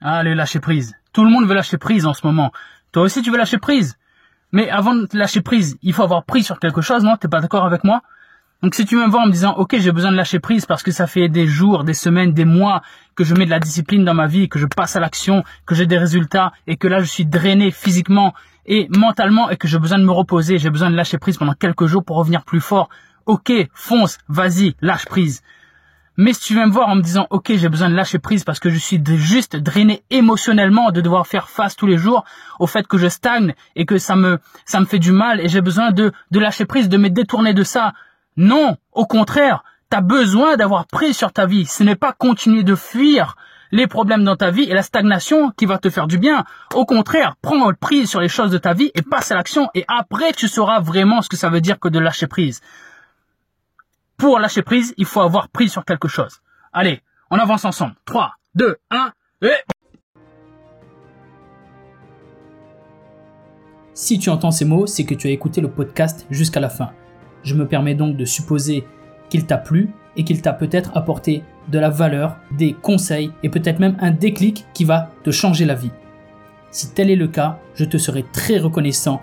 Allez, lâcher prise. Tout le monde veut lâcher prise en ce moment. Toi aussi, tu veux lâcher prise. Mais avant de lâcher prise, il faut avoir pris sur quelque chose, non? T'es pas d'accord avec moi? Donc si tu me vois en me disant, ok, j'ai besoin de lâcher prise parce que ça fait des jours, des semaines, des mois que je mets de la discipline dans ma vie, que je passe à l'action, que j'ai des résultats et que là je suis drainé physiquement et mentalement et que j'ai besoin de me reposer, j'ai besoin de lâcher prise pendant quelques jours pour revenir plus fort. Ok, fonce, vas-y, lâche prise. Mais si tu viens me voir en me disant, ok, j'ai besoin de lâcher prise parce que je suis juste drainé émotionnellement de devoir faire face tous les jours au fait que je stagne et que ça me, ça me fait du mal et j'ai besoin de, de lâcher prise, de me détourner de ça. Non, au contraire, t'as besoin d'avoir prise sur ta vie. Ce n'est pas continuer de fuir les problèmes dans ta vie et la stagnation qui va te faire du bien. Au contraire, prends prise sur les choses de ta vie et passe à l'action et après tu sauras vraiment ce que ça veut dire que de lâcher prise. Pour lâcher prise, il faut avoir prise sur quelque chose. Allez, on avance ensemble. 3, 2, 1, et... Si tu entends ces mots, c'est que tu as écouté le podcast jusqu'à la fin. Je me permets donc de supposer qu'il t'a plu et qu'il t'a peut-être apporté de la valeur, des conseils et peut-être même un déclic qui va te changer la vie. Si tel est le cas, je te serai très reconnaissant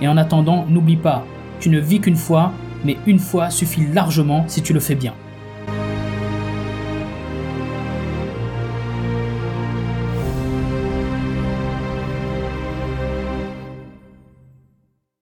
et en attendant n'oublie pas, tu ne vis qu'une fois mais une fois suffit largement si tu le fais bien.